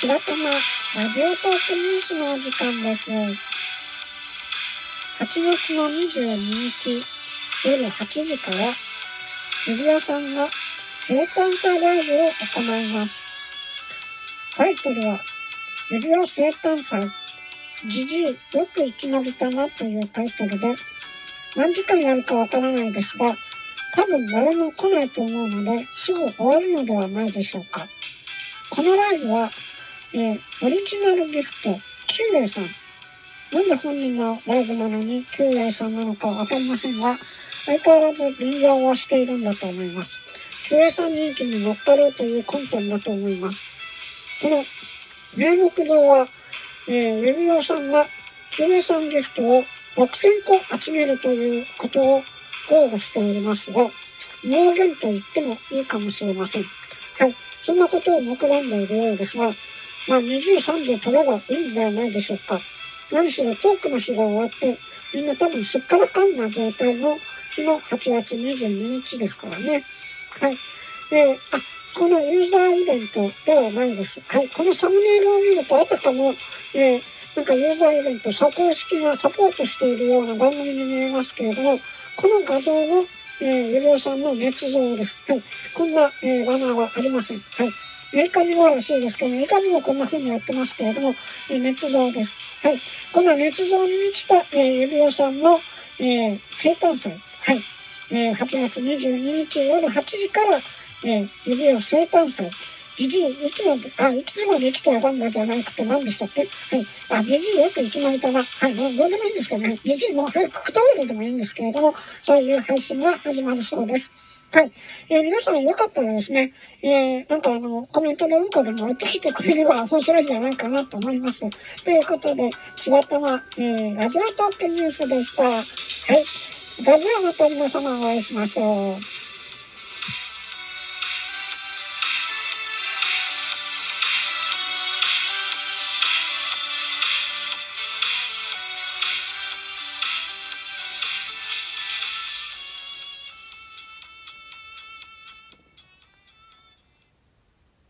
白玉ラジオトークニュースのお時間です。8月の22日夜8時から指輪さんが生誕祭ライブを行います。タイトルは指輪生誕祭じじいよく生き延びたなというタイトルで何時間やるかわからないですが多分誰も来ないと思うので、すぐ終わるのではないでしょうか。このライブは、えー、オリジナルギフト、キュウエイさん。なんで本人のライブなのにキュウエイさんなのかわかりませんが、相変わらず便乗をしているんだと思います。キュウエイさん人気に乗っかろうという魂胆だと思います。この名目上は、えー、指輪さんがキュウエイさんギフトを6000個集めるということを豪語しておりますが、盲言と言ってもいいかもしれません。はい。そんなことを目論んでいるようですが、まあ20、30取ればいいんではないでしょうか。何しろトークの日が終わって、みんな多分すっからかんな状態の日の8月22日ですからね。はい。で、あ、このユーザーイベントではないです。はい。このサムネイルを見ると、あたかも、えー、なんかユーザーイベント、サ公式がサポートしているような番組に見えますけれども、この画像の、えー、ゆりおさんの捏造です。はい。こんな、えー、バナーはありません。はい。いかにもらしいですけど、いかにもこんな風にやってますけれども、えー、捏造です。はい。この捏造に満ちた、えー、ゆりおさんの、え、生誕祭。はい。えー、8月22日夜8時から、えー、ゆりお生誕祭。じじい、いつまで、あ、いつまで生きてやがんだじゃなくて何でしたっけ？はい。あ、じじいよく生き延びたな。はい。もうどうでもいいんですけどね。じじいもう早くくたわれでもいいんですけれども、そういう配信が始まるそうです。はい。えー、皆さんよかったらですね、えー、なんかあの、コメントでうんこでも送ってきてくれれば面白いんじゃないかなと思います。ということで、ちばたま、えー、ラジオトークニュースでした。はい。それではまた皆様お会いしましょう。